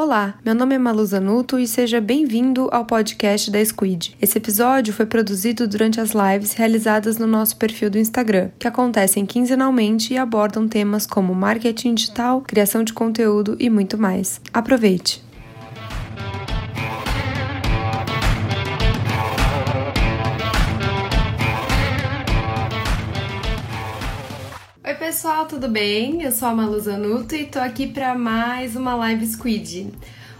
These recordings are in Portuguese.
Olá, meu nome é Malu Zanuto e seja bem-vindo ao podcast da Squid. Esse episódio foi produzido durante as lives realizadas no nosso perfil do Instagram, que acontecem quinzenalmente e abordam temas como marketing digital, criação de conteúdo e muito mais. Aproveite! Pessoal, tudo bem? Eu sou a Malu Zanuto e tô aqui para mais uma live Squid.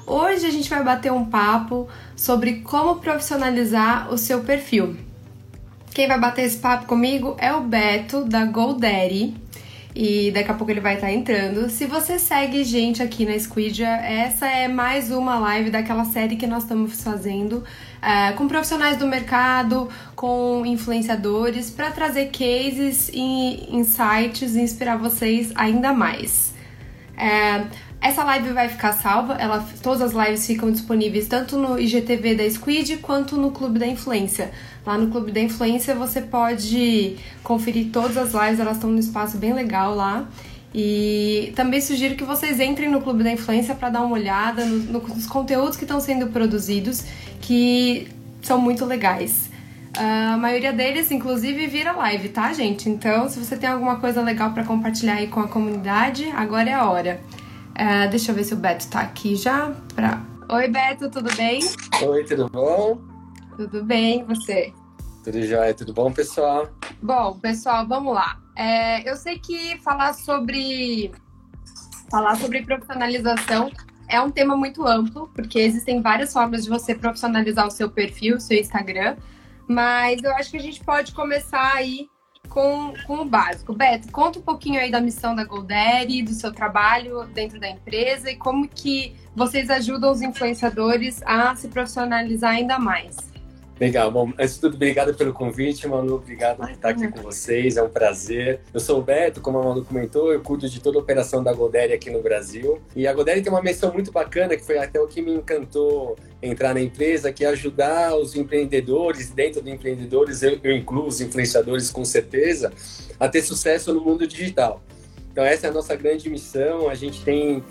Hoje a gente vai bater um papo sobre como profissionalizar o seu perfil. Quem vai bater esse papo comigo é o Beto da GoDaddy e daqui a pouco ele vai estar entrando. Se você segue gente aqui na Squidia, essa é mais uma live daquela série que nós estamos fazendo é, com profissionais do mercado, com influenciadores, para trazer cases e insights e inspirar vocês ainda mais. É, essa live vai ficar salva, ela, todas as lives ficam disponíveis tanto no IGTV da Squid quanto no Clube da Influência. Lá no Clube da Influência você pode conferir todas as lives, elas estão num espaço bem legal lá. E também sugiro que vocês entrem no Clube da Influência para dar uma olhada no, nos conteúdos que estão sendo produzidos, que são muito legais. A maioria deles, inclusive, vira live, tá, gente? Então, se você tem alguma coisa legal para compartilhar aí com a comunidade, agora é a hora. Uh, deixa eu ver se o Beto tá aqui já. Pra... Oi, Beto, tudo bem? Oi, tudo bom? Tudo bem, você? Tudo jóia, tudo bom, pessoal? Bom, pessoal, vamos lá. É, eu sei que falar sobre falar sobre profissionalização é um tema muito amplo, porque existem várias formas de você profissionalizar o seu perfil, o seu Instagram, mas eu acho que a gente pode começar aí com, com o básico. Beto, conta um pouquinho aí da missão da GoDaddy, do seu trabalho dentro da empresa e como que vocês ajudam os influenciadores a se profissionalizar ainda mais. Legal, bom, antes de tudo, obrigado pelo convite, Manu, obrigado por estar aqui com vocês, é um prazer. Eu sou o Beto, como a Manu comentou, eu cuido de toda a operação da GoDaddy aqui no Brasil. E a GoDaddy tem uma missão muito bacana, que foi até o que me encantou entrar na empresa, que é ajudar os empreendedores, dentro de empreendedores, eu, eu incluo os influenciadores com certeza, a ter sucesso no mundo digital. Então essa é a nossa grande missão, a gente tem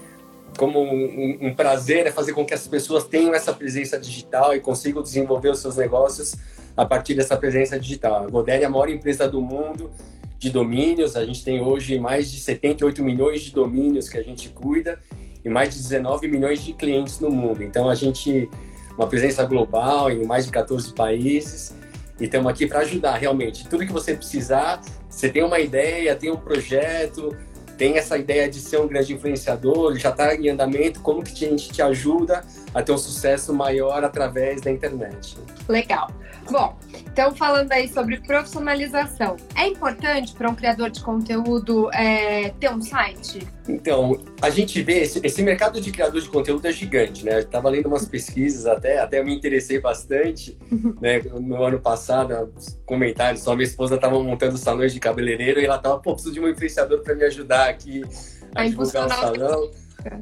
como um, um, prazer é fazer com que as pessoas tenham essa presença digital e consigam desenvolver os seus negócios a partir dessa presença digital. A Godel é a maior empresa do mundo de domínios, a gente tem hoje mais de 78 milhões de domínios que a gente cuida e mais de 19 milhões de clientes no mundo. Então a gente uma presença global em mais de 14 países e estamos aqui para ajudar realmente. Tudo que você precisar, você tem uma ideia, tem um projeto, tem essa ideia de ser um grande influenciador, já está em andamento, como que a gente te ajuda a ter um sucesso maior através da internet? Legal. Bom, então falando aí sobre profissionalização, é importante para um criador de conteúdo é, ter um site? Então, a gente vê, esse, esse, mercado de criador de conteúdo é gigante, né? Eu estava lendo umas pesquisas até, até eu me interessei bastante, né? No ano passado, comentários, só minha esposa estava montando salões de cabeleireiro e ela estava, pô, preciso de um influenciador para me ajudar aqui a, a divulgar o salão.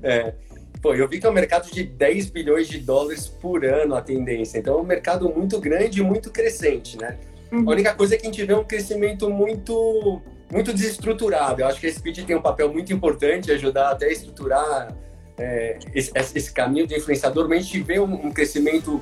É. Pô, eu vi que é um mercado de 10 bilhões de dólares por ano a tendência. Então é um mercado muito grande e muito crescente, né? Uhum. A única coisa é que a gente vê um crescimento muito muito desestruturado. Eu acho que a Speed tem um papel muito importante de ajudar até a estruturar é, esse, esse, caminho de influenciador, mas a gente vê um, um, crescimento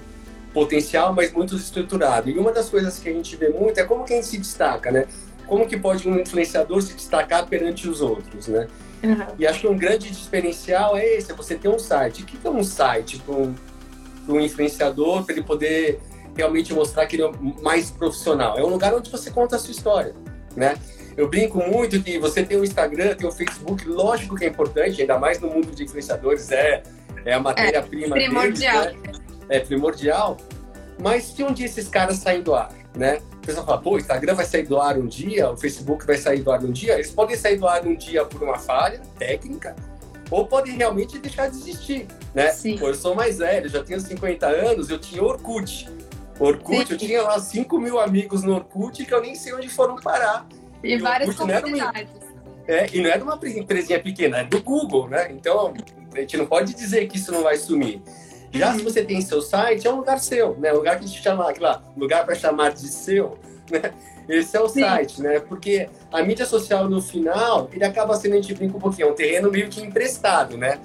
potencial, mas muito desestruturado. E uma das coisas que a gente vê muito é como que a gente se destaca, né? Como que pode um influenciador se destacar perante os outros, né? Uhum. E acho que um grande diferencial é esse, é você ter um site. O que é um site para um, um influenciador, para ele poder realmente mostrar que ele é mais profissional? É um lugar onde você conta a sua história, né? Eu brinco muito que você tem o Instagram, tem o Facebook, lógico que é importante, ainda mais no mundo de influenciadores, é, é a matéria-prima é, primordial. Deles, né? É primordial. Mas se um dia esses caras saem do ar, né? O pessoal fala, pô, o Instagram vai sair do ar um dia, o Facebook vai sair do ar um dia. Eles podem sair do ar um dia por uma falha técnica, ou podem realmente deixar de existir, né? Sim. Pô, eu sou mais velho, já tenho 50 anos, eu tinha Orkut. Orkut, Sim. eu tinha lá 5 mil amigos no Orkut que eu nem sei onde foram parar. E, e várias comunidades. É, e não é de uma empresinha pequena, é do Google, né? Então, a gente não pode dizer que isso não vai sumir. Já se você tem seu site, é um lugar seu, né? Um lugar que a gente chama, lá, lugar para chamar de seu, né? Esse é o Sim. site, né? Porque a mídia social, no final, ele acaba sendo, a gente brinca um pouquinho, é um terreno meio que emprestado, né?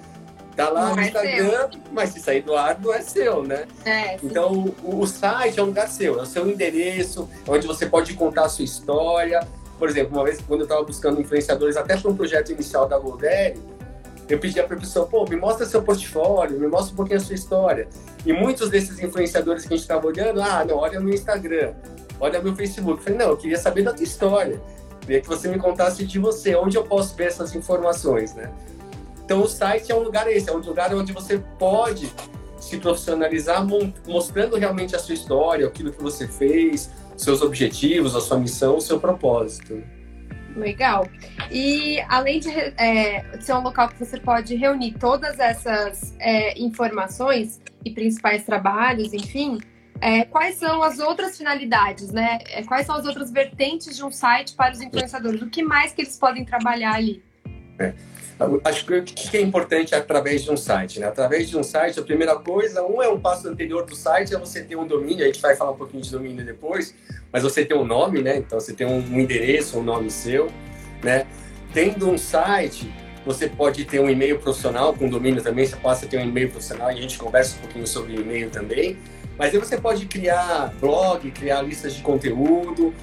Tá lá não no é Instagram, mas se sair do ar, não é seu, né? É, então, o, o, site é um lugar seu, é o seu endereço, onde você pode contar a sua história. Por exemplo, uma vez, quando eu estava buscando influenciadores, até para um projeto inicial da Goldere, eu pedia para a pessoa, pô, me mostra seu portfólio, me mostra um pouquinho a sua história. E muitos desses influenciadores que a gente estava olhando, ah, não, olha meu Instagram, olha meu Facebook. Eu falei, não, eu queria saber da tua história. Queria que você me contasse de você, onde eu posso ver essas informações, né? Então o site é um lugar esse, é um lugar onde você pode se profissionalizar mostrando realmente a sua história, aquilo que você fez, seus objetivos, a sua missão, o seu propósito. Legal. E além de, é, ser um local que você pode reunir todas essas é, informações e principais trabalhos, enfim, é, quais são as outras finalidades, né? É, quais são as outras vertentes de um site para os influenciadores? O que mais que eles podem trabalhar ali? Acho que o que é importante através de um site, né? Através de um site, a primeira coisa, um é um passo anterior do site, é você ter um domínio, a gente vai falar um pouquinho de domínio depois, mas você tem um nome, né? Então você tem um endereço, um nome seu, né? Tendo um site, você pode ter um e-mail profissional com domínio também, você passa a ter um e-mail profissional e a gente conversa um pouquinho sobre e-mail também. Mas aí você pode criar blog, criar listas de conteúdo.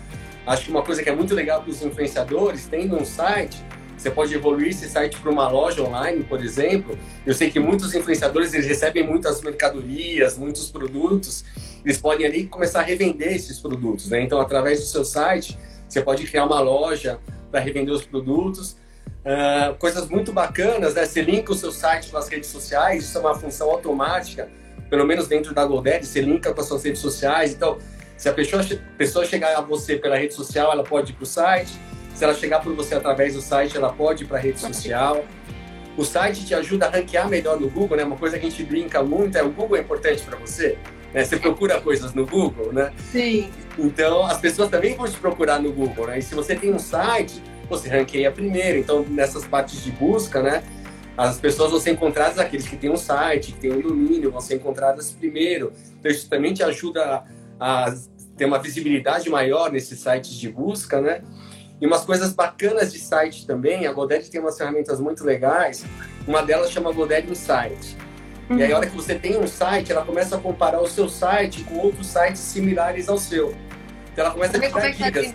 Acho que uma coisa que é muito legal para os influenciadores, tendo um site, você pode evoluir esse site para uma loja online, por exemplo. Eu sei que muitos influenciadores eles recebem muitas mercadorias, muitos produtos. Eles podem ali começar a revender esses produtos, né? Então, através do seu site, você pode criar uma loja para revender os produtos. Uh, coisas muito bacanas, né? Você linka o seu site as redes sociais, isso é uma função automática pelo menos dentro da GoDaddy, você linka com as suas redes sociais. Então, se a pessoa, pessoa chegar a você pela rede social, ela pode ir para o site. Se ela chegar por você através do site, ela pode ir para a rede social. O site te ajuda a ranquear melhor no Google, né? Uma coisa que a gente brinca muito é o Google é importante para você. Né? Você procura coisas no Google, né? Sim. Então, as pessoas também vão te procurar no Google, né? E se você tem um site, você ranqueia primeiro. Então, nessas partes de busca, né? As pessoas vão ser encontradas, aqueles que têm um site, que têm um domínio, vão ser encontradas primeiro. Então, isso também te ajuda a, a ter uma visibilidade maior nesses sites de busca, né? E umas coisas bacanas de site também, a GoDaddy tem umas ferramentas muito legais. Uma delas chama GoDaddy Insight. Uhum. E aí, a hora que você tem um site, ela começa a comparar o seu site com outros sites similares ao seu. Então, ela começa a te dar é tá dicas.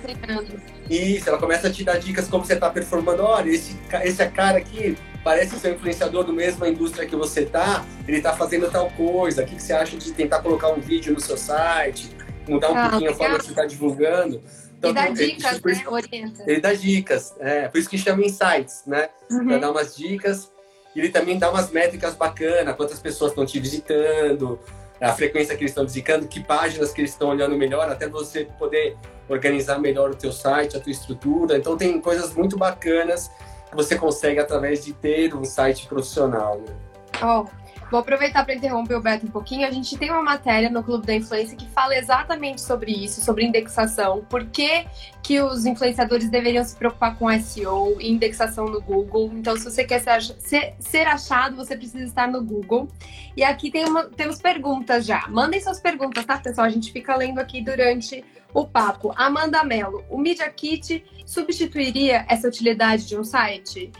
Isso, ela começa a te dar dicas como você está performando. Olha, esse, esse cara aqui parece ser um influenciador do mesma indústria que você tá, ele está fazendo tal coisa. O que, que, você acha de tentar colocar um vídeo no seu site, mudar um ah, pouquinho legal. a forma que você está divulgando? Então, e dá dicas, ele, né? Orienta. Ele dá dicas, é, por isso que chama insights, né? Uhum. Para dar umas dicas. E ele também dá umas métricas bacanas, quantas pessoas estão te visitando, a frequência que eles estão visitando, que páginas que eles estão olhando melhor, até você poder organizar melhor o teu site, a tua estrutura. Então tem coisas muito bacanas que você consegue através de ter um site profissional. Né? Oh, vou aproveitar para interromper o Beto um pouquinho. A gente tem uma matéria no Clube da Influência que fala exatamente sobre isso, sobre indexação. Por que, que os influenciadores deveriam se preocupar com SEO e indexação no Google. Então, se você quer ser, ser, achado, você precisa estar no Google. E aqui tem uma, temos perguntas já. Mandem suas perguntas, tá, pessoal? A gente fica lendo aqui durante o papo. Amanda Mello, o Media Kit substituiria essa utilidade de um site?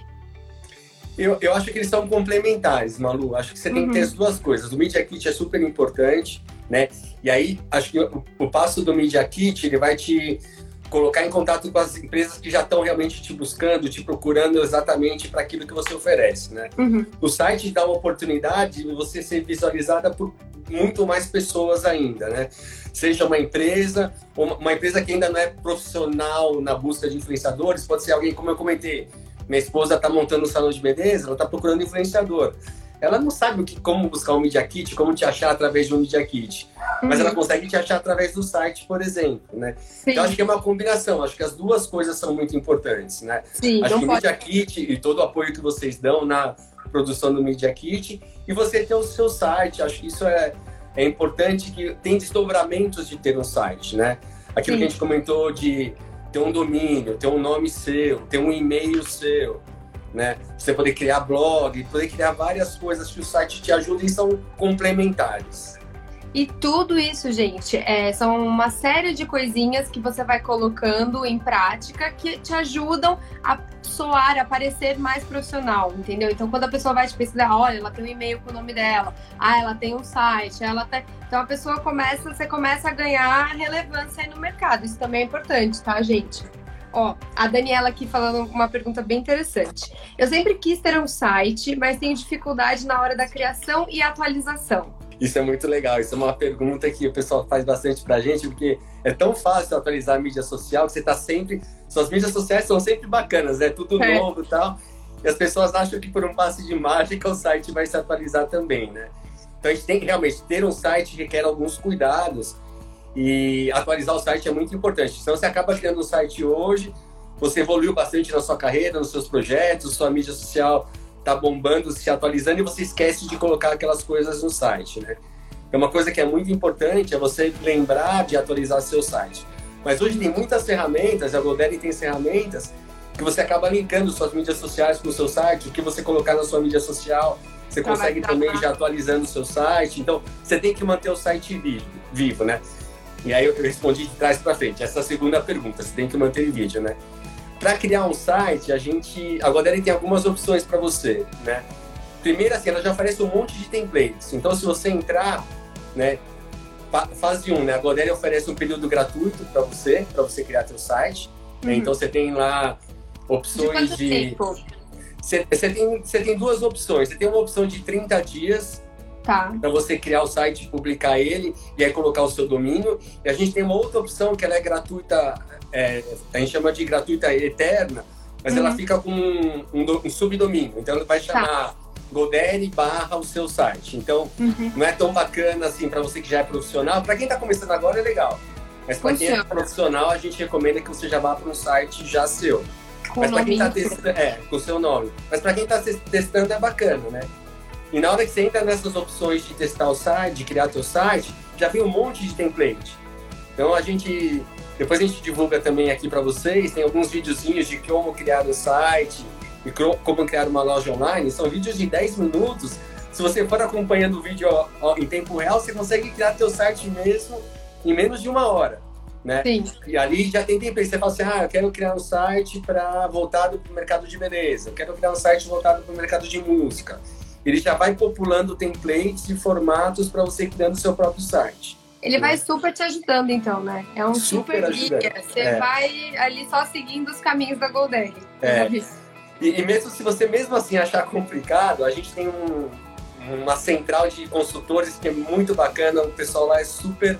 Eu, eu acho que eles são complementares, Malu. Acho que você tem uhum. que ter uhum. as duas coisas. O Media Kit é super importante, né? E aí, acho que o, o passo do Media Kit, ele vai te colocar em contato com as empresas que já estão realmente te buscando, te procurando exatamente para aquilo que você oferece, né? Uhum. O site dá uma oportunidade de você ser visualizada por muito mais pessoas ainda, né? Seja uma empresa, uma empresa que ainda não é profissional na busca de influenciadores, pode ser alguém, como eu comentei, minha esposa está montando um salão de beleza, ela está procurando influenciador. Ela não sabe o que, como buscar um Media Kit, como te achar através de um Media Kit. Uhum. Mas ela consegue te achar através do site, por exemplo, né? Sim. Então, acho que é uma combinação. Acho que as duas coisas são muito importantes, né? Sim, acho que o pode... Media Kit e todo o apoio que vocês dão na produção do Media Kit e você ter o seu site. Acho que isso é, é importante que tem desdobramentos de ter um site, né? Aquilo Sim. que a gente comentou de ter um domínio, ter um nome seu, ter um e-mail seu, né? Você poder criar blog, poder criar várias coisas que o site te ajuda e são complementares. E tudo isso, gente, é, são uma série de coisinhas que você vai colocando em prática que te ajudam a soar, a parecer mais profissional, entendeu? Então, quando a pessoa vai te pesquisar, olha, ela tem um e-mail com o nome dela, ah, ela tem um site, ela tem. Então, a pessoa começa, você começa a ganhar relevância aí no mercado. Isso também é importante, tá, gente? Ó, a Daniela aqui falando uma pergunta bem interessante. Eu sempre quis ter um site, mas tenho dificuldade na hora da criação e atualização. Isso é muito legal. Isso é uma pergunta que o pessoal faz bastante pra gente, porque é tão fácil atualizar a mídia social que você tá sempre. Suas mídias sociais são sempre bacanas, né? Tudo é. novo e tal. E as pessoas acham que por um passe de mágica o site vai se atualizar também, né? Então a gente tem que realmente ter um site que requer alguns cuidados e atualizar o site é muito importante. Então você acaba criando um site hoje, você evoluiu bastante na sua carreira, nos seus projetos, sua mídia social tá bombando, se atualizando e você esquece de colocar aquelas coisas no site, né? É uma coisa que é muito importante é você lembrar de atualizar seu site. Mas hoje tem muitas ferramentas, a GoDaddy tem ferramentas que você acaba linkando suas mídias sociais com o seu site, o que você colocar na sua mídia social, você consegue também já atualizando o seu site. Então, você tem que manter o site vivo, vivo né? E aí eu respondi de trás para frente. Essa é segunda pergunta, você tem que manter em vídeo, né? Para criar um site, a gente, a Godaddy tem algumas opções para você, né? Primeiro, assim, ela já oferece um monte de templates. Então, se você entrar, né, fase 1, né? A Godaddy oferece um período gratuito para você, para você criar seu site. Né? Uhum. Então, você tem lá opções de... Você, tem, você tem duas opções. Você tem uma opção de 30 dias Tá. Para você criar o site, publicar ele e aí colocar o seu domínio. E a gente tem uma outra opção que ela é gratuita, é, a gente chama de gratuita eterna, mas uhum. ela fica com um, um, um, subdomínio. Então ela vai tá. chamar tá. Godaddy barra o seu site. Então uhum. não é tão bacana assim para você que já é profissional. Para quem está começando agora é legal. Mas para quem é profissional, a gente recomenda que você já vá para um site já seu. Com Mas para quem está testando, é, com o seu nome. Mas para quem está testando é bacana, né? E na hora que você entra nessas opções de testar o site, de criar teu site, já vem um monte de template. Então a gente, depois a gente divulga também aqui para vocês, tem alguns videozinhos de como criar um site e como criar uma loja online. São vídeos de 10 minutos. Se você for acompanhando o vídeo em tempo real, você consegue criar teu site mesmo em menos de uma hora. Né? Sim. E ali já tem template. Você fala assim, ah, eu quero criar um site para voltado para o mercado de beleza, eu quero criar um site voltado para o mercado de música ele já vai populando templates e formatos para você criando seu próprio site. Ele vai super te ajudando, então, né? É um super, super guia. Você é. vai ali só seguindo os caminhos da GoDaddy. É. E, e, mesmo se você mesmo assim achar complicado, a gente tem um, uma central de consultores que é muito bacana. O pessoal lá é super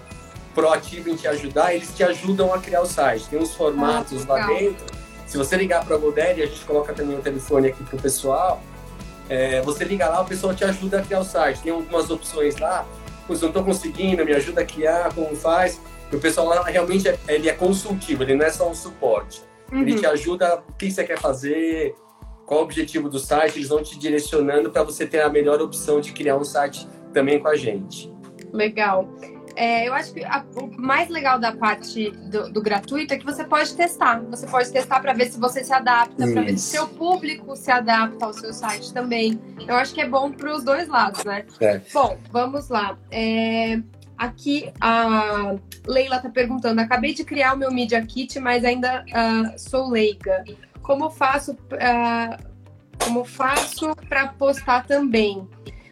proativo em te ajudar. Eles te ajudam a criar o site. Tem uns formatos ah, lá dentro. Se você ligar para a GoDaddy, a gente coloca também o telefone aqui para o pessoal é, você liga lá, o pessoal te ajuda a criar o site. Tem algumas opções lá, pois não estou conseguindo, me ajuda a criar, como faz. o pessoal lá realmente é, ele é consultivo, ele não é só um suporte. Uhum. Ele te ajuda o que você quer fazer, qual o objetivo do site, eles vão te direcionando para você ter a melhor opção de criar um site também com a gente. Legal. É, eu acho que a, o mais legal da parte do, do, gratuito é que você pode testar. Você pode testar para ver se você se adapta, para ver se seu público se adapta ao seu site também. Eu acho que é bom para os dois lados, né? É. Bom, vamos lá. É, aqui a Leila está perguntando: acabei de criar o meu Media Kit, mas ainda uh, sou leiga. Como faço? Uh, como faço para postar também?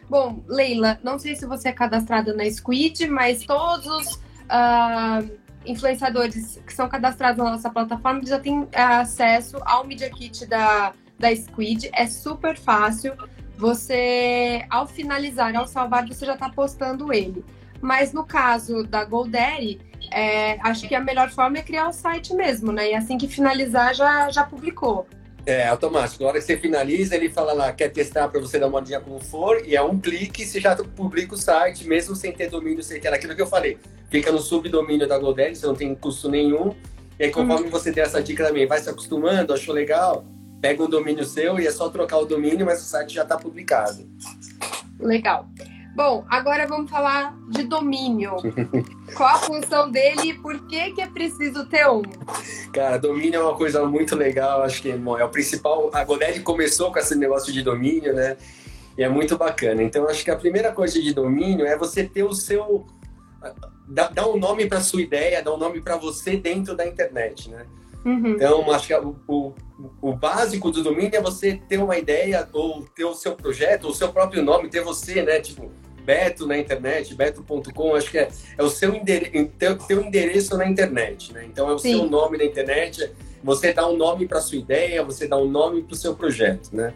Bom, Leila, não sei se você é cadastrada na Squid, mas todos os uh, influenciadores que são cadastrados na nossa plataforma já têm uh, acesso ao Media Kit da, da Squid. É super fácil. Você, ao finalizar, ao salvar, você já está postando ele. Mas no caso da GoDaddy, é, acho que a melhor forma é criar o site mesmo, né? E assim que finalizar, já, já publicou. É automático. Na hora que você finaliza, ele fala lá, quer testar para você dar uma olhadinha como for, e é um clique, você já publica o site, mesmo sem ter domínio, sem ter aquilo que eu falei. Fica no subdomínio da GoDaddy, você não tem custo nenhum. E aí, conforme uhum. você tem essa dica também, vai se acostumando, achou legal, pega um domínio seu e é só trocar o domínio, mas o site já está publicado. Legal. Bom, agora vamos falar de domínio. Qual a função dele e por que, que é preciso ter um? Cara, domínio é uma coisa muito legal, acho que bom, é o principal. A Godaddy começou com esse negócio de domínio, né? E é muito bacana. Então, acho que a primeira coisa de domínio é você ter o seu dá, dá um nome para sua ideia, dá um nome para você dentro da internet, né? Uhum. Então, acho que o, o, o, básico do domínio é você ter uma ideia, ou ter o seu projeto, o seu próprio nome, ter você, né? Tipo, Beto na internet, beto.com, acho que é, é o seu endereço, teu, teu endereço na internet, né? Então, é o Sim. seu nome na internet, você dá um nome para sua ideia, você dá um nome para o seu projeto, né?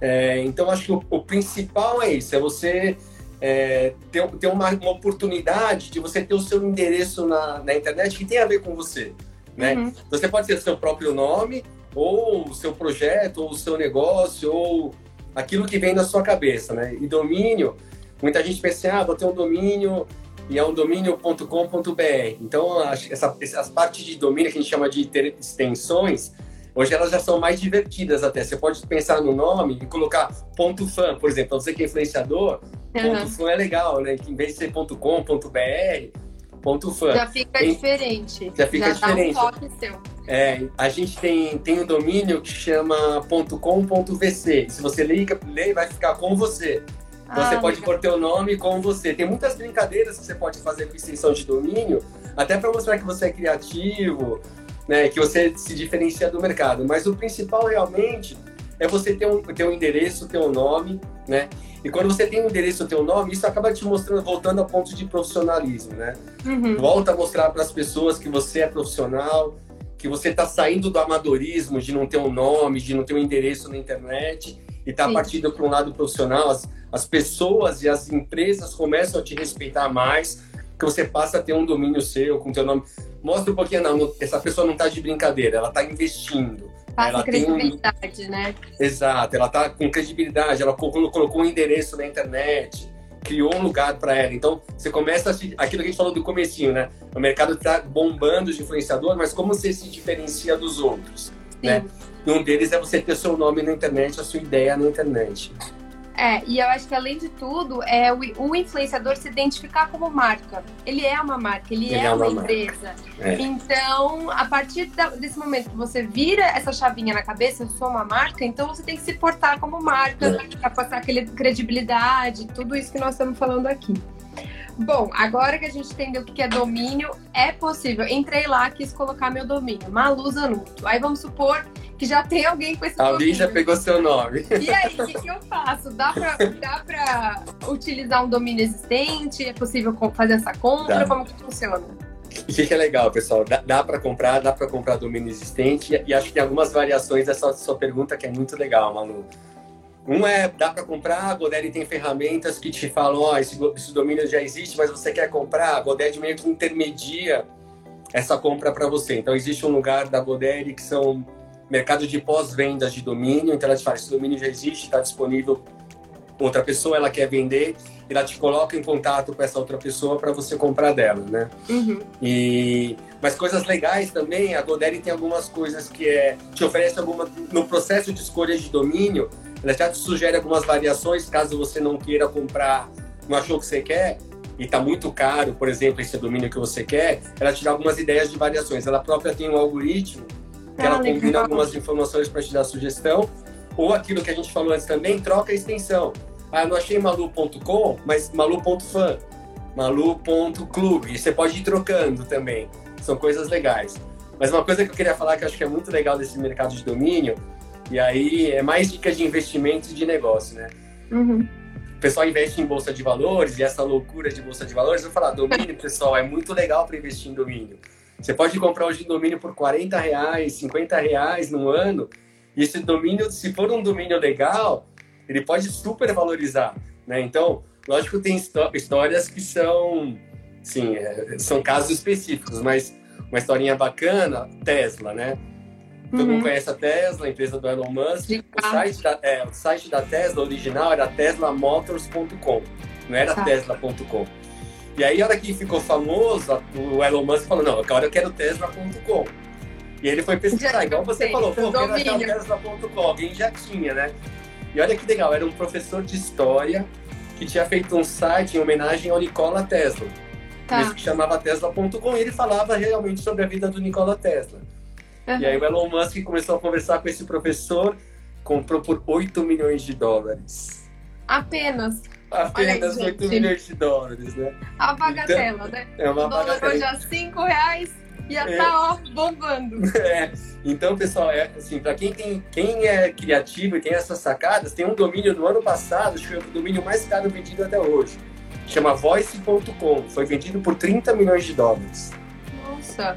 É, então, acho que o, o, principal é isso, é você é, ter, ter uma, uma, oportunidade de você ter o seu endereço na, na internet que tem a ver com você, né? Uhum. Você pode ter o seu próprio nome, ou o seu projeto, ou o seu negócio, ou aquilo que vem na sua cabeça, né? E domínio, muita gente pensa assim, ah, vou ter um domínio e é um domínio.com.br. Então, essa, as partes de domínio que a gente chama de extensões, Hoje elas já são mais divertidas até. Você pode pensar no nome e colocar ponto .fã, por exemplo. Você que é influenciador, uhum. ponto .fã é legal, né? Que em vez de ser ponto .com, ponto .br, ponto .fã. Já fica tem... diferente. Já fica já diferente. Dá um toque seu. É, a gente tem, tem um domínio que chama .com.vc. Se você liga, lê, vai ficar com você. Ah, você pode pôr teu nome com você. Tem muitas brincadeiras que você pode fazer com extensão de domínio, até para mostrar que você é criativo, né, que você se diferencia do mercado. Mas o principal realmente é você ter um, ter um endereço, ter um nome, né? E quando você tem um endereço, ter um nome, isso acaba te mostrando, voltando a ponto de profissionalismo, né? Uhum. Volta a mostrar para as pessoas que você é profissional, que você está saindo do amadorismo, de não ter um nome, de não ter um endereço na internet e está partindo para um lado profissional. As, as pessoas e as empresas começam a te respeitar mais, que você passa a ter um domínio seu com teu nome mostra um pouquinho, não, essa pessoa não está de brincadeira, ela está investindo. Passa ela credibilidade, um... né? Exato, ela está com credibilidade, ela colocou um endereço na internet, criou um lugar para ela. Então, você começa a se... aquilo que a gente falou do comecinho, né? O mercado está bombando de influenciador, mas como você se diferencia dos outros, Sim. né? E um deles é você ter seu nome na internet, a sua ideia na internet. É, e eu acho que além de tudo, é o, o influenciador se identificar como marca. Ele é uma marca, ele, ele é, é, uma, uma empresa. É. Então, a partir da, desse momento que você vira essa chavinha na cabeça, eu sou uma marca, então você tem que se portar como marca, é. para passar aquela credibilidade, tudo isso que nós estamos falando aqui. Bom, agora que a gente entendeu o que é domínio, é possível. Entrei lá, quis colocar meu domínio, Malu Zanuto. Aí vamos supor que já tem alguém com esse Alguém domínio. já pegou seu nome. E aí, o que, que, eu faço? Dá pra, dá pra utilizar um domínio existente? É possível fazer essa compra? Dá. Como que funciona? O que, que é legal, pessoal? Dá, dá para comprar, dá para comprar domínio existente e, e, acho que tem algumas variações dessa sua pergunta que é muito legal, Manu. Um é, dá para comprar, a Godaddy tem ferramentas que te falam, ó, oh, esse, esse domínio já existe, mas você quer comprar, a Godaddy meio que intermedia essa compra para você. Então, existe um lugar da Godaddy que são mercado de pós-vendas de domínio, então ela te fala, esse domínio já existe, está disponível, outra pessoa ela quer vender, e ela te coloca em contato com essa outra pessoa para você comprar dela, né? Uhum. E mas coisas legais também, a Godaddy tem algumas coisas que é te oferece alguma no processo de escolha de domínio, ela já te sugere algumas variações caso você não queira comprar, não achou que você quer e está muito caro, por exemplo, esse domínio que você quer, ela te dá algumas ideias de variações. Ela própria tem um algoritmo que ah, ela legal. combina algumas informações para te dar sugestão, ou aquilo que a gente falou antes também, troca a extensão. Ah, não achei malu.com, mas malu.fan, malu.clube. E você pode ir trocando também. São coisas legais. Mas uma coisa que eu queria falar que eu acho que é muito legal desse mercado de domínio, e aí é mais dicas de investimento e de negócio, né? Uhum. O pessoal investe em bolsa de valores e essa loucura de bolsa de valores, eu vou falar, domínio, pessoal, é muito legal para investir em domínio. Você pode comprar hoje domínio por 40 reais, 50 reais no ano, e esse domínio, se for um domínio legal, ele pode super valorizar, né? Então, lógico, tem histórias que são, sim, é, são casos específicos, mas uma historinha bacana, Tesla, né? Todo uhum. mundo conhece a Tesla, a empresa do Elon Musk. O site, da, é, o site da Tesla original era teslamotors.com, não era tá. tesla.com. E aí, a hora que ficou famoso, o Elon Musk falou, não, agora eu quero Tesla.com. E ele foi pesquisar, igual você falou, pô, quero achar Tesla.com, alguém já tinha, né? E olha que legal, era um professor de história que tinha feito um site em homenagem ao Nikola Tesla. Tá. que chamava Tesla.com e ele falava realmente sobre a vida do Nikola Tesla. Uhum. E aí o Elon Musk começou a conversar com esse professor, comprou por 8 milhões de dólares. Apenas Apenas aí, 8 milhões de dólares, né? A bagatela, então, né? É uma o dólar bagatela. hoje a 5 reais ia é. tá, ó, bombando. É. Então, pessoal, é assim, para quem tem, quem é criativo e tem essas sacadas, tem um domínio do ano passado, acho que foi o domínio mais caro vendido até hoje. Chama voice.com. Foi vendido por 30 milhões de dólares. Nossa.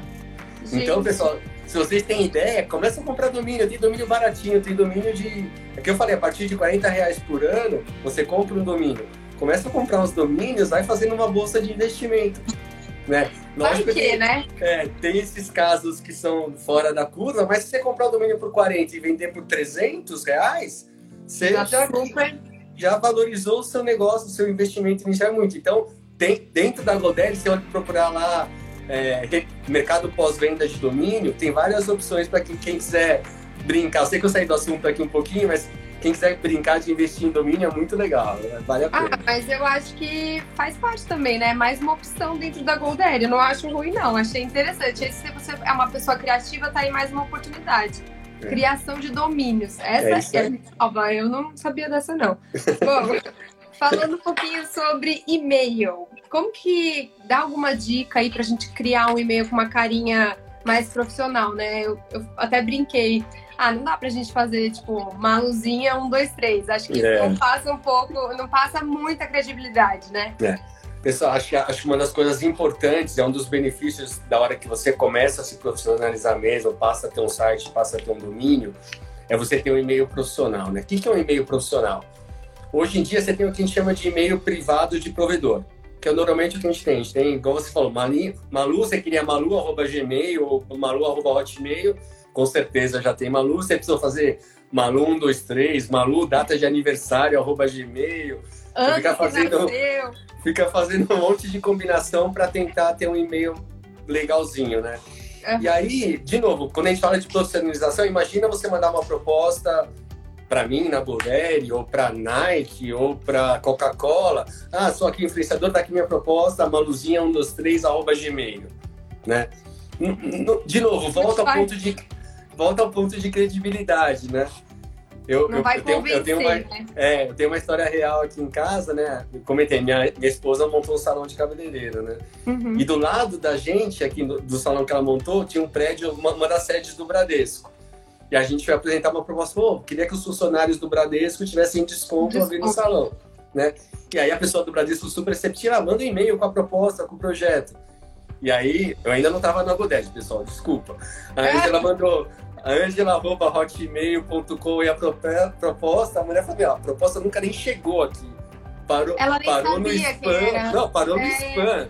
Então, pessoal, se vocês têm ideia, começa a comprar domínio. Tem domínio baratinho, tem domínio de. É que eu falei, a partir de 40 reais por ano, você compra um domínio. Começa a comprar os domínios, vai fazendo uma bolsa de investimento. Né? Lógico que, né? É, tem esses casos que são fora da curva, mas se você comprar o domínio por 40 e vender por 300 reais, você tá já, já valorizou o seu negócio, o seu investimento inicial muito. Então, tem, dentro da Godel, você pode procurar lá é, mercado pós-venda de domínio, tem várias opções para quem, quem quiser brincar. Eu sei que eu saí do assunto aqui um pouquinho, mas quem quiser brincar de investir em domínio é muito legal, né? vale a pena. Ah, mas eu acho que faz parte também, né? Mais uma opção dentro da Goldere. Eu não acho ruim, não. Achei interessante. se você é uma pessoa criativa, tá aí mais uma oportunidade. É. Criação de domínios. Essa é, é... eu não sabia dessa, não. Bom, falando um pouquinho sobre e-mail. Como que dá alguma dica aí pra gente criar um e-mail com uma carinha mais profissional, né? Eu, eu até brinquei ah, não dá pra gente fazer, tipo, maluzinha, um, dois, três. Acho que é. não passa um pouco, não passa muita credibilidade, né? É. Pessoal, acho que, acho que uma das coisas importantes, é um dos benefícios da hora que você começa a se profissionalizar mesmo, passa a ter um site, passa a ter um domínio, é você ter um e-mail profissional, né? O que é um e-mail profissional? Hoje em dia você tem o que a gente chama de e-mail privado de provedor, que é normalmente o que a gente tem. A gente tem, igual você falou, Malu, você queria malu.gmail ou malu.hotmail, com certeza já tem Malu. Você precisa fazer Malu 123, Malu, data de aniversário, arroba Gmail. fica fazendo, fica fazendo um monte de combinação para tentar ter um e-mail legalzinho, né? E aí, de novo, quando a gente fala de profissionalização, imagina você mandar uma proposta para mim na Burberry, ou para Nike, ou para Coca-Cola. Ah, sou aqui influenciador, tá aqui minha proposta, maluzinha 123, arroba Gmail, né? De novo, volta ao ponto de volta ao ponto de credibilidade, né? Eu, não eu, vai eu, tenho, eu tenho uma, né? é, eu tenho uma história real aqui em casa, né? Eu comentei, minha, minha esposa montou um salão de cabeleireiro, né? Uhum. E do lado da gente, aqui do, do, salão que ela montou, tinha um prédio, uma, uma, das sedes do Bradesco. E a gente foi apresentar uma proposta, pô, queria que os funcionários do Bradesco tivessem desconto, desconto. ali no salão, né? E aí a pessoa do Bradesco super receptiva, ah, manda um e-mail com a proposta, com o projeto. E aí, eu ainda não tava no Agoded, pessoal, desculpa. Aí ela mandou, angela.hotmail.com e a proposta, a mulher falou, a proposta nunca nem chegou aqui. Parou, Ela nem parou no spam. Não, parou é. no spam.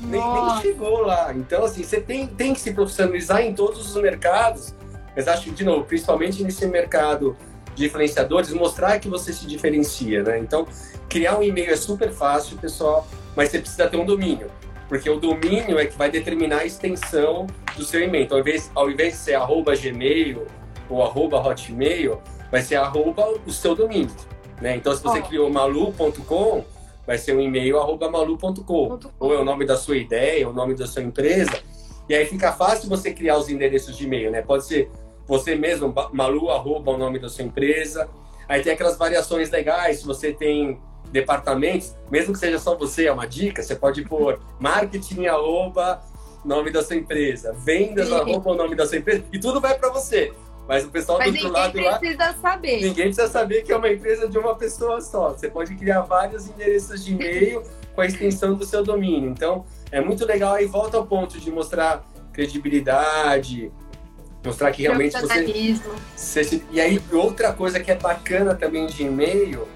Nem, nem, chegou lá. Então, assim, você tem, tem que se profissionalizar em todos os mercados. Mas acho que, de novo, principalmente nesse mercado de influenciadores, mostrar que você se diferencia, né? Então, criar um e-mail é super fácil, pessoal, mas você precisa ter um domínio porque o domínio é que vai determinar a extensão do seu e-mail. Então, ao invés, ao invés de ser arroba gmail ou arroba hotmail, vai ser arroba o seu domínio. Né? Então, se você oh. criou malu.com, vai ser um e-mail arroba malu.com. Ou é o nome da sua ideia, o nome da sua empresa. E aí fica fácil você criar os endereços de e-mail, né? Pode ser você mesmo, malu, arroba o nome da sua empresa. Aí tem aquelas variações legais, se você tem departamentos, mesmo que seja só você, é uma dica, você pode pôr marketing arroba nome da sua empresa, vendas arroba o nome da sua empresa, e tudo vai para você. Mas o pessoal Mas do outro lado lá. Ninguém precisa saber. Ninguém precisa saber que é uma empresa de uma pessoa só. Você pode criar vários endereços de e-mail com a extensão do seu domínio. Então, é muito legal. Aí volta ao ponto de mostrar credibilidade, mostrar que realmente você, você. E aí, outra coisa que é bacana também de e-mail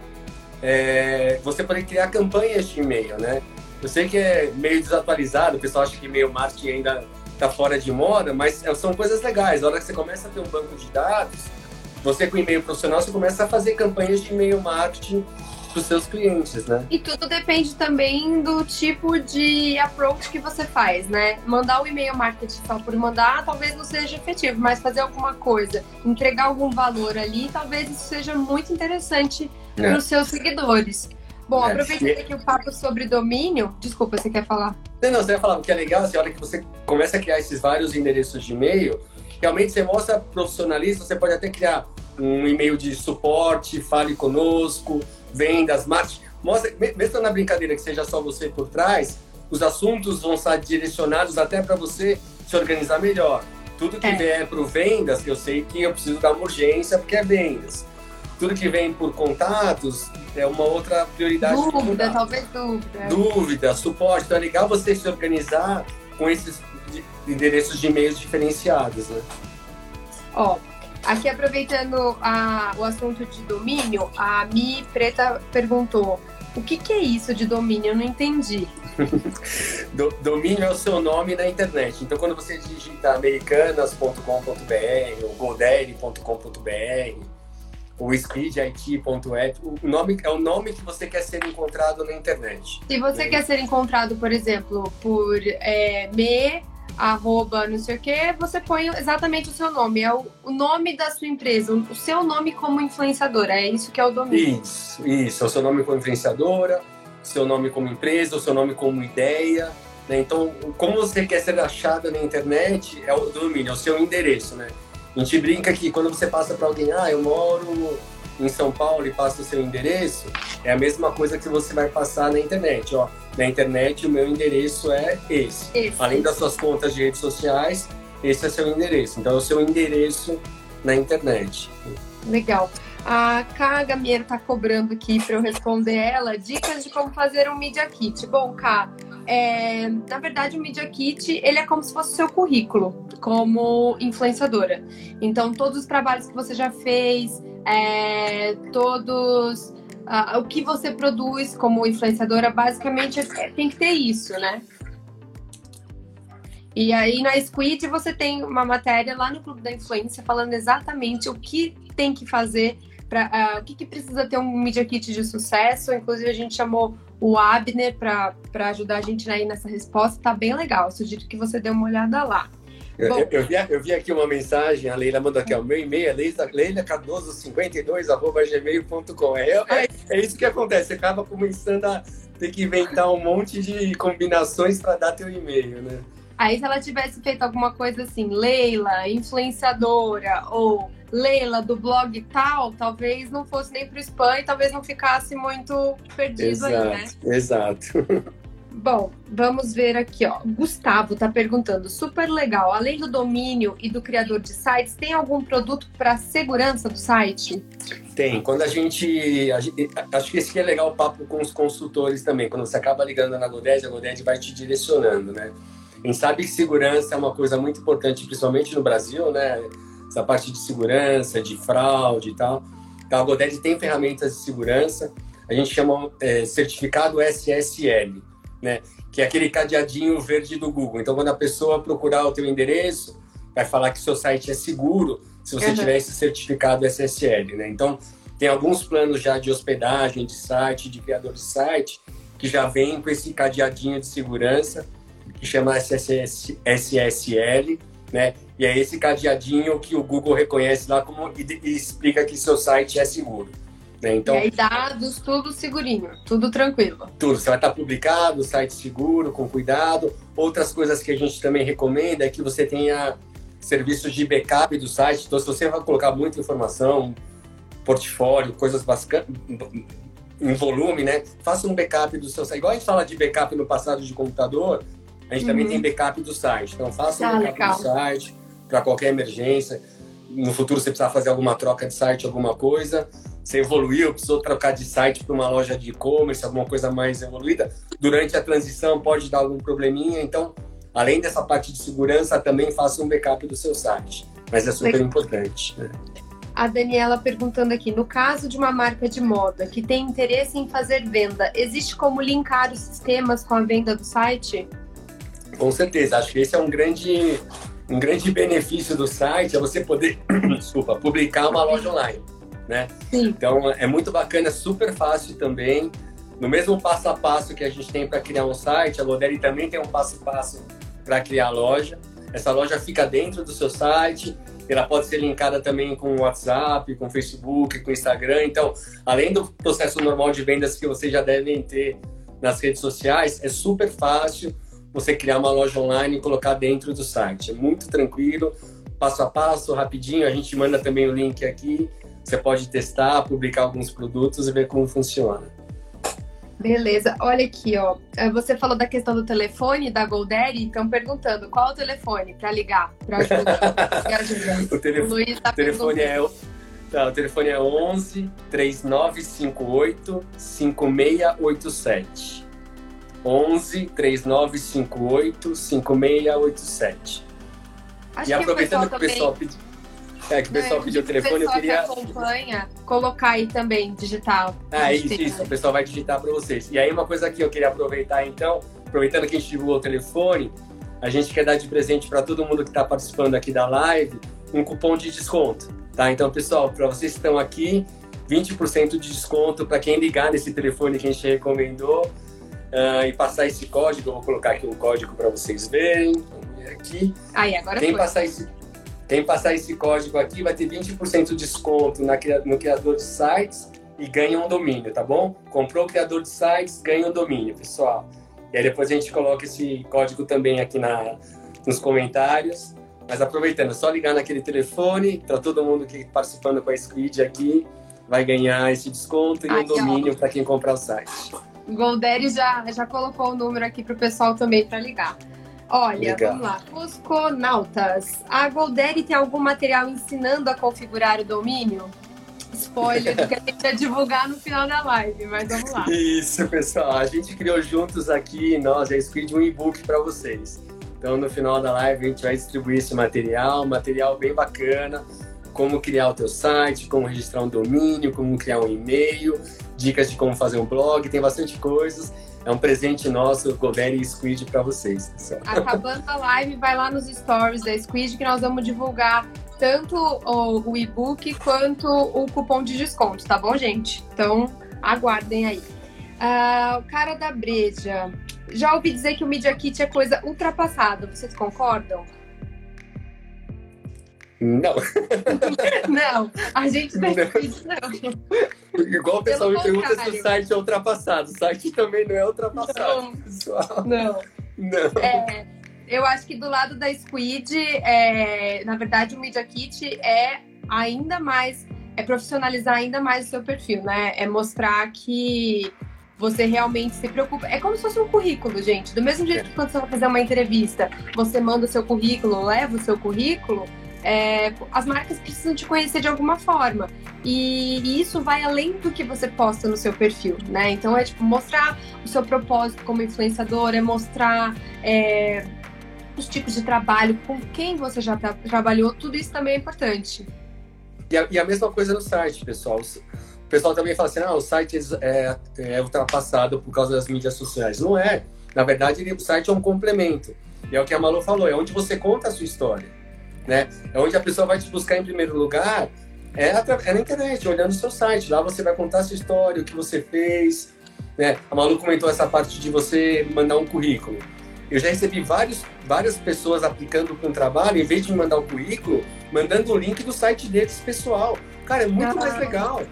é, você poder criar campanhas de e-mail, né? Eu sei que é meio desatualizado, o pessoal acha que e-mail marketing ainda está fora de moda, mas é, são coisas legais. Na hora que você começa a ter um banco de dados, você com e-mail profissional, você começa a fazer campanhas de e-mail marketing para os seus clientes, né? E tudo depende também do tipo de approach que você faz, né? Mandar o e-mail marketing só por mandar talvez não seja efetivo, mas fazer alguma coisa, entregar algum valor ali, talvez isso seja muito interessante é. para os seus seguidores. Bom, é, aproveitando aqui o papo sobre domínio, desculpa, você quer falar? Não, não, você vai falar, o que é legal, assim, a hora que você começa a criar esses vários endereços de e-mail, realmente você mostra profissionalismo, você pode até criar um e-mail de suporte, fale conosco, vendas, marketing. mostra, mesmo na brincadeira que seja só você por trás, os assuntos vão estar direcionados até para você se organizar melhor. Tudo que é. vier para vendas, eu sei que eu preciso dar uma urgência porque é vendas. Tudo que vem por contatos é uma outra prioridade. Dúvida, talvez dúvida. Dúvida, suporte. Então é legal você se organizar com esses endereços de e-mails diferenciados, né? Ó, aqui aproveitando a, o assunto de domínio, a Mi Preta perguntou o que, que é isso de domínio? Eu não entendi. Do, domínio é o seu nome na internet. Então, quando você digita americanas.com.br, ou godaddy.com.br, o speedit.app, o nome é o nome que você quer ser encontrado na internet. Se você né? quer ser encontrado, por exemplo, por é, me arroba não sei o que, você põe exatamente o seu nome. É o, o, nome da sua empresa, o seu nome como influenciadora. É isso que é o domínio. Isso, isso. É o seu nome como influenciadora, seu nome como empresa, o seu nome como ideia. Né? Então, como você quer ser achada na internet, é o domínio, é o seu endereço, né? A gente brinca que quando você passa para alguém, ah, eu moro em São Paulo e passa o seu endereço, é a mesma coisa que você vai passar na internet, ó na internet, o meu endereço é esse. esse. Além das suas contas de redes sociais, esse é seu endereço. Então, é o seu endereço na internet. Legal. A Ká Gamieiro está cobrando aqui para eu responder ela dicas de como fazer um Media Kit. Bom, Ká, é, na verdade o Media Kit ele é como se fosse o seu currículo como influenciadora. Então, todos os trabalhos que você já fez, é, todos uh, o que você produz como influenciadora, basicamente é, tem que ter isso, né? E aí na Squid você tem uma matéria lá no Clube da Influência falando exatamente o que tem que fazer para uh, ah, o que, que, precisa ter um Media Kit de sucesso. Inclusive a gente chamou o Abner para ajudar a gente aí nessa resposta. Tá bem legal. Eu sugiro que você dê uma olhada lá. Eu, eu, vi, eu vi aqui uma mensagem, a Leila mandou aqui, o meu e-mail é leilacardoso52.gmail.com. É, é, é isso que acontece, você acaba começando a ter que inventar um monte de combinações para dar teu e-mail, né? Aí se ela tivesse feito alguma coisa assim, Leila, influenciadora, ou Leila do blog tal, talvez não fosse nem pro spam e talvez não ficasse muito perdido exato, aí, né? Exato. Bom, vamos ver aqui, ó. Gustavo está perguntando, super legal. Além do domínio e do criador de sites, tem algum produto para segurança do site? Tem. Quando a gente, a gente, acho que esse é legal o papo com os consultores também. Quando você acaba ligando na Godad, a Godad vai te direcionando, né? A gente sabe que segurança é uma coisa muito importante, principalmente no Brasil, né? Essa parte de segurança, de fraude e tal. Então, a Godad tem ferramentas de segurança. A gente chama é, certificado SSL né? Que é aquele cadeadinho verde do Google. Então, quando a pessoa procurar o teu endereço, vai falar que seu site é seguro se você uhum. tiver esse certificado SSL, né? Então, tem alguns planos já de hospedagem, de site, de criador de site, que já vem com esse cadeadinho de segurança, que chama SSL, né? E é esse cadeadinho que o Google reconhece lá como e, e explica que seu site é seguro. Né? Então, e aí, dados, tudo segurinho, tudo tranquilo. Tudo, você vai estar publicado, site seguro, com cuidado. Outras coisas que a gente também recomenda é que você tenha serviços de backup do site. Então, se você vai colocar muita informação, portfólio, coisas em volume, né? Faça um backup do seu site. Igual a gente fala de backup no passado de computador, a gente uhum. também tem backup do site. Então, faça um ah, backup legal. do site para qualquer emergência. No futuro, você precisar fazer alguma troca de site, alguma coisa você evoluiu, precisou trocar de site para uma loja de e-commerce, alguma coisa mais evoluída, durante a transição pode dar algum probleminha. Então, além dessa parte de segurança, também faça um backup do seu site. Mas é super importante. Né? A Daniela perguntando aqui: no caso de uma marca de moda que tem interesse em fazer venda, existe como linkar os sistemas com a venda do site? Com certeza, acho que esse é um grande, um grande benefício do site, é você poder, desculpa, publicar uma loja online né? Sim. Então é muito bacana, super fácil também. No mesmo passo a passo que a gente tem para criar um site, a Lodeli também tem um passo a passo para criar a loja. Essa loja fica dentro do seu site, ela pode ser linkada também com o WhatsApp, com o Facebook, com o Instagram. Então, além do processo normal de vendas que vocês já devem ter nas redes sociais, é super fácil você criar uma loja online e colocar dentro do site. É muito tranquilo, passo a passo, rapidinho. A gente manda também o link aqui você pode testar, publicar alguns produtos e ver como funciona. Beleza, olha aqui, ó. É, você falou da questão do telefone da Golderi, estão perguntando qual é o telefone para ligar, para ajudar. o, telefone, o Luiz tá telefone é Tá, o telefone é 11 3958 5687. 11 3958 5687. Acho e aproveitando que o pessoal, que o pessoal pediu. É, que o pessoal é, pediu o telefone, eu queria. Que acompanha, colocar aí também, digital. Ah, isso, isso, o pessoal vai digitar para vocês. E aí, uma coisa que eu queria aproveitar, então, aproveitando que a gente divulgou o telefone, a gente quer dar de presente para todo mundo que está participando aqui da live um cupom de desconto. Tá? Então, pessoal, para vocês que estão aqui, 20% de desconto para quem ligar nesse telefone que a gente recomendou uh, e passar esse código. Eu vou colocar aqui um código para vocês verem. Vamos ver aqui. Aí, agora quem passar esse quem passar esse código aqui vai ter 20% de desconto na, no criador de sites e ganha um domínio, tá bom? Comprou o criador de sites, ganha um domínio, pessoal. E aí depois a gente coloca esse código também aqui na, nos comentários. Mas aproveitando, é só ligar naquele telefone, para todo mundo que tá participando com a Squid aqui vai ganhar esse desconto e um domínio para quem comprar o site. O Golderi já, já colocou o número aqui para o pessoal também para ligar. Olha, Legal. vamos lá. Fusconautas. A Golderi tem algum material ensinando a configurar o domínio? Spoiler do que a gente ia divulgar no final da live, mas vamos lá. Isso, pessoal. A gente criou juntos aqui, nós, a Squid, um e-book para vocês. Então, no final da live, a gente vai distribuir esse material, material bem bacana, como criar o teu site, como registrar um domínio, como criar um e-mail, dicas de como fazer um blog, tem bastante coisas. É um presente nosso, Golderi e Squid, para vocês. Acabando a live, vai lá nos stories da Squid que nós vamos divulgar tanto o, o e-book quanto o cupom de desconto, tá bom, gente? Então, aguardem aí. Uh, o cara da breja. Já ouvi dizer que o Media Kit é coisa ultrapassada. Vocês concordam? Não. não, a gente não. não. Igual o pessoal Pelo me pergunta contrário. se o site é ultrapassado. O site também não é ultrapassado, não. pessoal. Não. Não. É, eu acho que do lado da Squid, é, na verdade, o Media Kit é ainda mais, é profissionalizar ainda mais o seu perfil, né? É mostrar que você realmente se preocupa. É como se fosse um currículo, gente. Do mesmo jeito que quando você vai fazer uma entrevista, você manda o seu currículo, leva o seu currículo, é, as marcas precisam te conhecer de alguma forma. E, isso vai além do que você posta no seu perfil, né? Então é tipo mostrar o seu propósito como influenciador, é mostrar é, os tipos de trabalho, com quem você já tra trabalhou, tudo isso também é importante. E a, e a mesma coisa no site, pessoal. O pessoal também fala assim, ah, o site é, é ultrapassado por causa das mídias sociais. Não é. Na verdade, o site é um complemento. E é o que a Malu falou, é onde você conta a sua história. Né? É onde a pessoa vai te buscar em primeiro lugar, é, é na internet, olhando o seu site. Lá você vai contar a sua história, o que você fez. Né? A Malu comentou essa parte de você mandar um currículo. Eu já recebi vários, várias pessoas aplicando para um trabalho, em vez de me mandar o currículo, mandando o link do site deles pessoal. Cara, é muito mais legal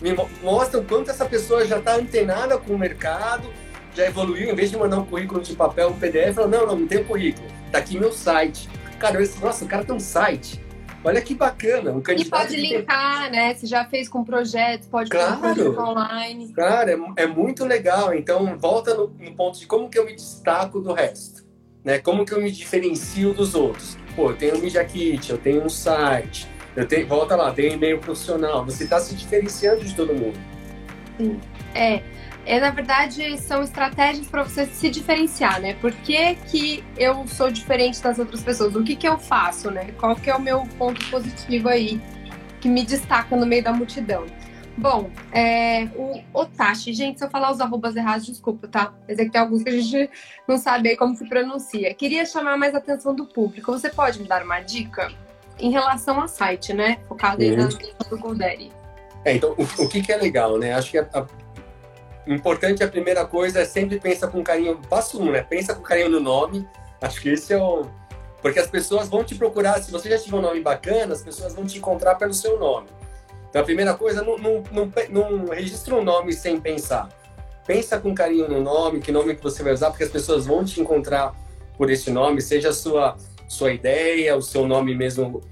me mostra o quanto essa pessoa já está antenada com o mercado, já evoluiu, em vez de mandar um currículo de papel, um PDF, fala, não, não, não tem currículo, tá aqui meu site. Cara, eu, nossa, o cara tem um site. Olha que bacana, um candidato. E pode linkar, tem... né? Se já fez com projetos, pode claro, fazer online. Cara, é, é, muito legal. Então, volta no, no, ponto de como que eu me destaco do resto. Né? Como que eu me diferencio dos outros. Pô, eu tenho um Media Kit, eu tenho um site, eu tenho, volta lá, tem e-mail profissional. Você está se diferenciando de todo mundo. Sim. É. É, na verdade, são estratégias para você se diferenciar, né? Por que, que eu sou diferente das outras pessoas? O que, que eu faço, né? Qual que é o meu ponto positivo aí que me destaca no meio da multidão? Bom, é, o Otashi, gente, se eu falar os arrobas errados, desculpa, tá? Mas é que tem alguns que a gente não sabe como se pronuncia. Queria chamar mais a atenção do público. Você pode me dar uma dica? em relação ao site, né? Focado uhum. na do Golderi. É, então, o, o que, que, é legal, né? Acho que a, a, importante, a primeira coisa é sempre pensa com carinho. Passo um, né? Pensa com carinho no nome. Acho que esse é o. Porque as pessoas vão te procurar, se você já tiver um nome bacana, as pessoas vão te encontrar pelo seu nome. Então, a primeira coisa, não, não, não, não registra um nome sem pensar. Pensa com carinho no nome, que nome que você vai usar, porque as pessoas vão te encontrar por esse nome, seja a sua sua ideia, o seu nome mesmo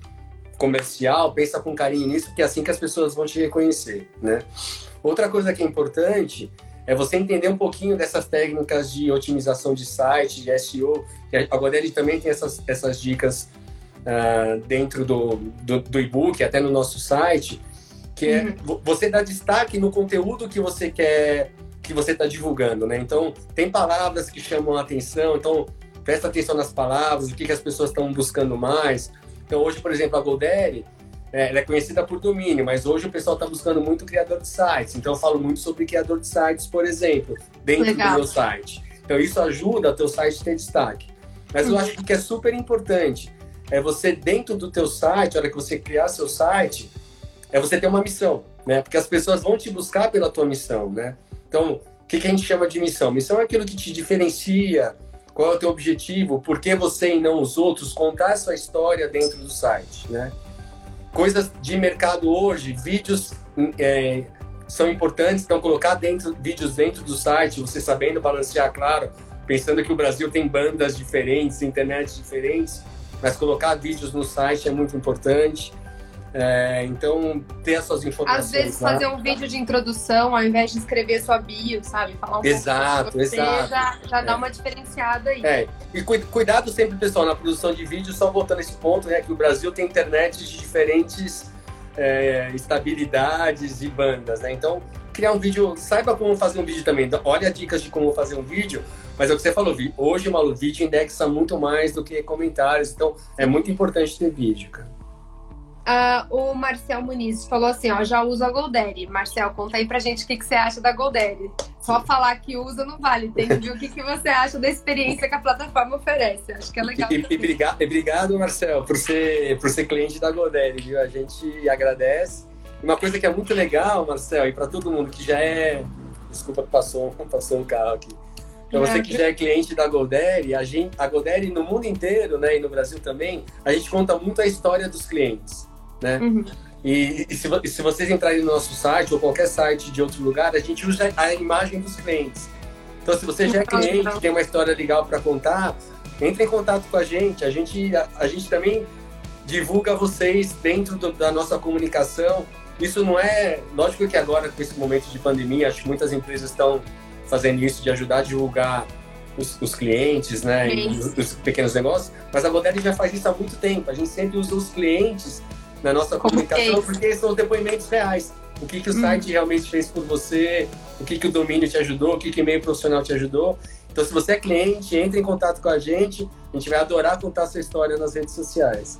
comercial, pensa com carinho nisso, porque é assim que as pessoas vão te reconhecer, né? Outra coisa que é importante é você entender um pouquinho dessas técnicas de otimização de site, de SEO. A Godaddy também tem essas, essas dicas uh, dentro do, do, do e-book, até no nosso site, que é uhum. você dar destaque no conteúdo que você quer, que você está divulgando, né? Então, tem palavras que chamam a atenção, então presta atenção nas palavras, o que, que as pessoas estão buscando mais. Então, hoje, por exemplo, a Godaddy, é, ela é conhecida por domínio, mas hoje o pessoal está buscando muito criador de sites. Então, eu falo muito sobre criador de sites, por exemplo, dentro Legal. do meu site. Então, isso ajuda o teu site a ter destaque. Mas eu uhum. acho que é super importante é você, dentro do teu site, a hora que você criar seu site, é você ter uma missão, né? Porque as pessoas vão te buscar pela tua missão, né? Então, o que, que a gente chama de missão? Missão é aquilo que te diferencia, qual é o teu objetivo, por que você e não os outros, contar a sua história dentro do site, né? Coisas de mercado hoje, vídeos é, são importantes, então colocar dentro, vídeos dentro do site, você sabendo balancear, claro, pensando que o Brasil tem bandas diferentes, internet diferentes, mas colocar vídeos no site é muito importante. É, então, ter as suas informações. Às vezes, lá. fazer um vídeo de introdução ao invés de escrever sua bio, sabe? Falar um exato, pouco você, exato. já, já é. dá uma diferenciada aí. É. E cuidado sempre, pessoal, na produção de vídeo, só voltando a esse ponto, né? Que o Brasil tem internet de diferentes é, estabilidades e bandas, né? Então, criar um vídeo, saiba como fazer um vídeo também. Olha dicas de como fazer um vídeo, mas é o que você falou, hoje, Malu, vídeo indexa muito mais do que comentários, então é muito importante ter vídeo, cara. Uh, o Marcel Muniz falou assim, ó, já uso a Goldaddy. Marcel, conta aí pra gente o que, que você acha da Goldaddy. Só falar que usa não vale, tem que ver o que, que você acha da experiência que a plataforma oferece. Acho que é legal. E, e, obrigado, obrigado, Marcel, por ser, por ser cliente da Goldaddy, viu? A gente agradece. Uma coisa que é muito legal, Marcel, e para todo mundo que já é... Desculpa que passou, passou um carro aqui. Para você que já é cliente da Goldaddy, a, gente, a Goldaddy no mundo inteiro, né, e no Brasil também, a gente conta muito a história dos clientes né? Uhum. E, e, se, e, se, vocês entrarem no nosso site ou qualquer site de outro lugar, a gente usa a imagem dos clientes. Então, se você já é cliente, tem uma história legal para contar, entre em contato com a gente. A gente, a, a gente também divulga vocês dentro do, da nossa comunicação. Isso não é. Lógico que agora, com esse momento de pandemia, acho que muitas empresas estão fazendo isso de ajudar a divulgar os, os clientes, né? Os, os, pequenos negócios. Mas a Godaddy já faz isso há muito tempo. A gente sempre usa os clientes na nossa comunicação, porque são depoimentos reais. O que, que o hum. site realmente fez por você, o que, que o domínio te ajudou, o que, que o e-mail profissional te ajudou. Então, se você é cliente, entre em contato com a gente. A gente vai adorar contar a sua história nas redes sociais.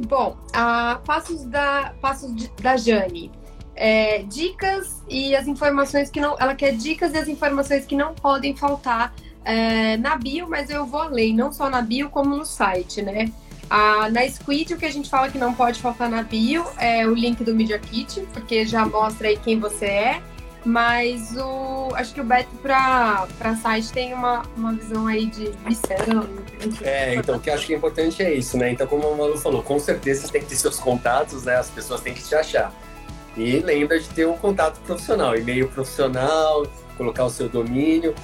Bom, a passos da, passos de, da Jane. É, dicas e as informações que não. Ela quer dicas e as informações que não podem faltar é, na bio, mas eu vou além, não só na bio, como no site, né? Ah, na Squid, o que a gente fala que não pode faltar na bio é o link do Media Kit, porque já mostra aí quem você é. Mas o, acho que o Beto para site tem uma, uma visão aí de missão. É, então o que eu acho que é importante é isso, né? Então, como o Malu falou, com certeza você tem que ter seus contatos, né? As pessoas têm que te achar. E lembra de ter um contato profissional, e-mail profissional, colocar o seu domínio.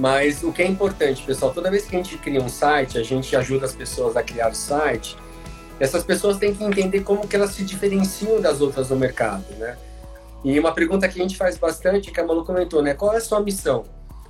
Mas o que é importante, pessoal, toda vez que a gente cria um site, a gente ajuda as pessoas a criar o site, essas pessoas têm que entender como que elas se diferenciam das outras no mercado, né? E uma pergunta que a gente faz bastante, que a Malu comentou, né? Qual é a sua missão?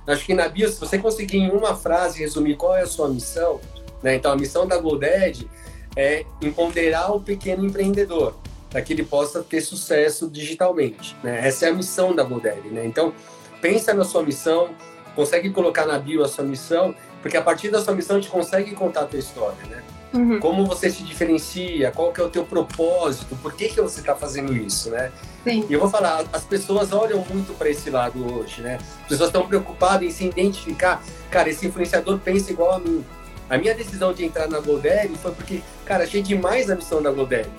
Acho que na bio, se você conseguir em uma frase resumir qual é a sua missão, né? Então, a missão da GoDaddy é empoderar o pequeno empreendedor para que ele possa ter sucesso digitalmente, né? Essa é a missão da GoDaddy, né? Então, pensa na sua missão, consegue colocar na bio a sua missão, porque a partir da sua missão a gente consegue contar a tua história, né? Uhum. Como você se diferencia, qual que é o teu propósito, por que, que você está fazendo isso, né? Sim. E eu vou falar, as pessoas olham muito para esse lado hoje, né? As pessoas estão preocupadas em se identificar. Cara, esse influenciador pensa igual a mim. A minha decisão de entrar na GoDaddy foi porque, cara, achei demais a missão da GoDaddy.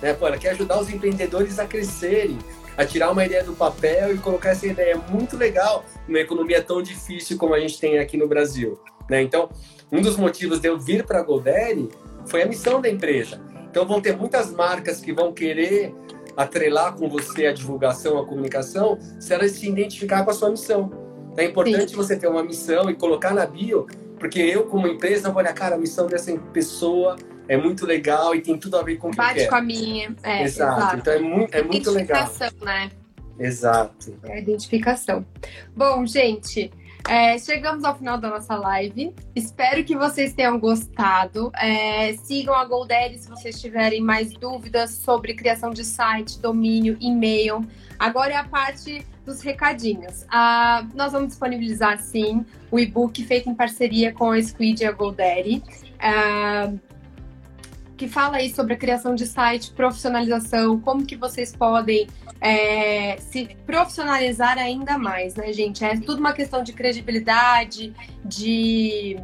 Né? Pô, ela quer ajudar os empreendedores a crescerem, a tirar uma ideia do papel e colocar essa ideia muito legal numa economia tão difícil como a gente tem aqui no Brasil. Né? Então, um dos motivos de eu vir para a GoDaddy foi a missão da empresa. Então, vão ter muitas marcas que vão querer atrelar com você a divulgação, a comunicação, se elas se identificar com a sua missão. É importante Sim. você ter uma missão e colocar na bio, porque eu, como empresa, vou olhar, cara, a missão dessa pessoa é muito legal e tem tudo a ver com o que Bate eu com a minha. É, exato. exato. Então é muito, é muito legal. Né? Exato. É a identificação. Bom, gente, é, chegamos ao final da nossa live. Espero que vocês tenham gostado. É, sigam a Goldere se vocês tiverem mais dúvidas sobre criação de site, domínio, e-mail. Agora é a parte dos recadinhos. Ah, nós vamos disponibilizar, sim, o e-book feito em parceria com a Squid e a Goldere. Ah, que fala aí sobre a criação de site, profissionalização, como que vocês podem é, se profissionalizar ainda mais, né, gente? É tudo uma questão de credibilidade, de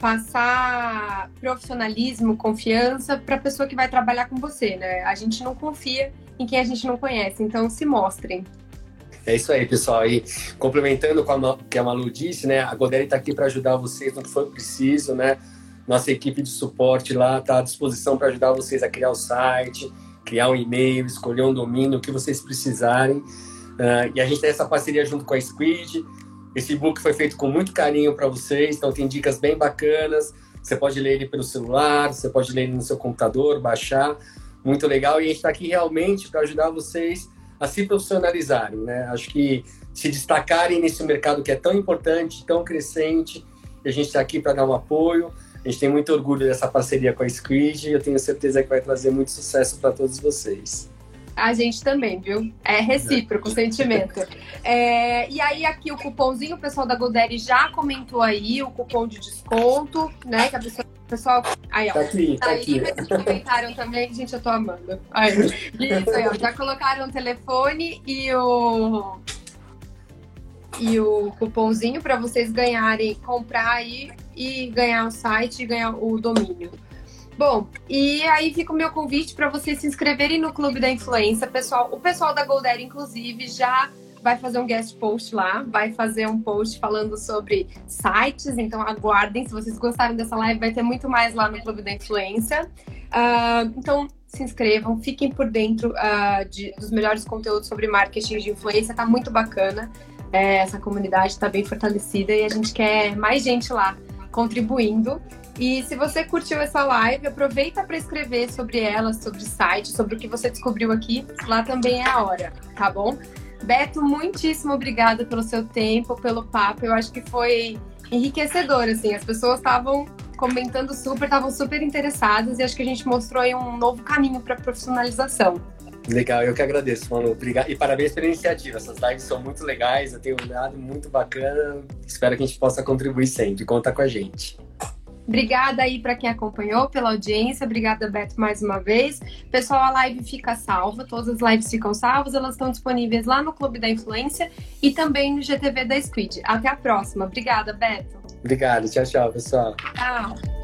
passar profissionalismo, confiança para a pessoa que vai trabalhar com você, né? A gente não confia em quem a gente não conhece, então se mostrem. É isso aí, pessoal. E complementando com o que a Malu disse, né? A Godeli está aqui para ajudar vocês no que for preciso, né? Nossa equipe de suporte lá está à disposição para ajudar vocês a criar o site, criar um e-mail, escolher um domínio, o que vocês precisarem. Uh, e a gente tem essa parceria junto com a Squid. Esse e-book foi feito com muito carinho para vocês, então tem dicas bem bacanas. Você pode ler ele pelo celular, você pode ler ele no seu computador, baixar. Muito legal. E a gente está aqui realmente para ajudar vocês a se profissionalizarem, né? Acho que se destacarem nesse mercado que é tão importante, tão crescente. E a gente está aqui para dar um apoio. A gente tem muito orgulho dessa parceria com a Squid e eu tenho certeza que vai trazer muito sucesso para todos vocês. A gente também, viu? É recíproco o sentimento. É, e aí, aqui o cupomzinho, o pessoal da Godere já comentou aí, o cupom de desconto, né? Que a pessoa, pessoal. Aí, ó. Tá aqui, tá, tá aí, aqui. Mas comentaram também, gente, eu tô amando. Aí, isso aí, ó. Já colocaram o telefone e o. E o cupomzinho para vocês ganharem, comprar aí e ganhar o site e ganhar o domínio. Bom, e aí fica o meu convite para vocês se inscreverem no Clube da Influência, pessoal. O pessoal da Goldere, inclusive, já vai fazer um guest post lá, vai fazer um post falando sobre sites, então aguardem. Se vocês gostaram dessa live, vai ter muito mais lá no Clube da Influência. Uh, então, se inscrevam, fiquem por dentro uh, de, dos melhores conteúdos sobre marketing de influência, tá muito bacana. É, essa comunidade está bem fortalecida e a gente quer mais gente lá contribuindo. E se você curtiu essa live, aproveita para escrever sobre ela, sobre o site, sobre o que você descobriu aqui. Lá também é a hora, tá bom? Beto, muitíssimo obrigada pelo seu tempo, pelo papo. Eu acho que foi enriquecedor, assim. As pessoas estavam comentando super, estavam super interessadas e acho que a gente mostrou aí um novo caminho para profissionalização. Legal, eu que agradeço, mano. Obrigado. E parabéns pela iniciativa. Essas lives são muito legais, eu tenho olhado muito bacana. Espero que a gente possa contribuir sempre. Conta com a gente. Obrigada aí para quem acompanhou, pela audiência. Obrigada, Beto, mais uma vez. Pessoal, a live fica salva, todas as lives ficam salvas, elas estão disponíveis lá no Clube da Influência e também no GTV da Squid. Até a próxima. Obrigada, Beto. Obrigado. Tchau, tchau, pessoal. Tchau.